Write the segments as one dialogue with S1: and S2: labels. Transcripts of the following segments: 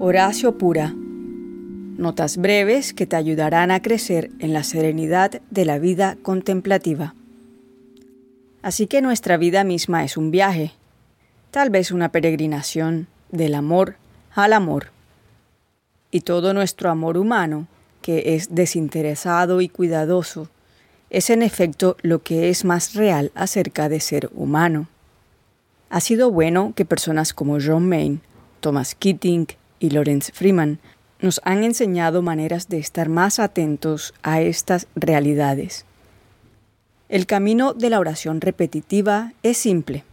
S1: Horacio Pura. Notas breves que te ayudarán a crecer en la serenidad de la vida contemplativa. Así que nuestra vida misma es un viaje, tal vez una peregrinación del amor al amor. Y todo nuestro amor humano, que es desinteresado y cuidadoso, es en efecto lo que es más real acerca de ser humano. Ha sido bueno que personas como John Maine, Thomas Keating, y Lawrence Freeman nos han enseñado maneras de estar más atentos a estas realidades. El camino de la oración repetitiva es simple,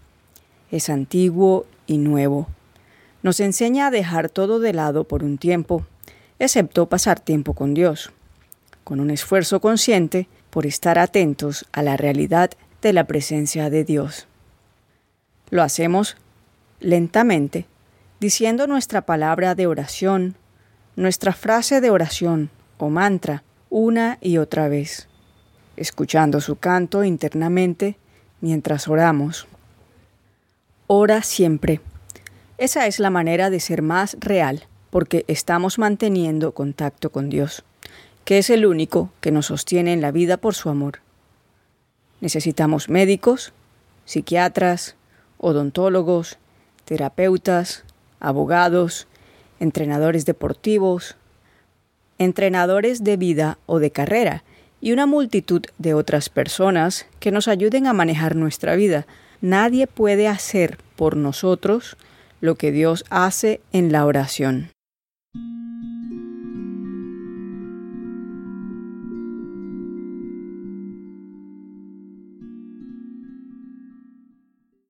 S1: es antiguo y nuevo. Nos enseña a dejar todo de lado por un tiempo, excepto pasar tiempo con Dios, con un esfuerzo consciente por estar atentos a la realidad de la presencia de Dios. Lo hacemos lentamente diciendo nuestra palabra de oración, nuestra frase de oración o mantra una y otra vez, escuchando su canto internamente mientras oramos. Ora siempre. Esa es la manera de ser más real, porque estamos manteniendo contacto con Dios, que es el único que nos sostiene en la vida por su amor. Necesitamos médicos, psiquiatras, odontólogos, terapeutas, abogados, entrenadores deportivos, entrenadores de vida o de carrera y una multitud de otras personas que nos ayuden a manejar nuestra vida. Nadie puede hacer por nosotros lo que Dios hace en la oración.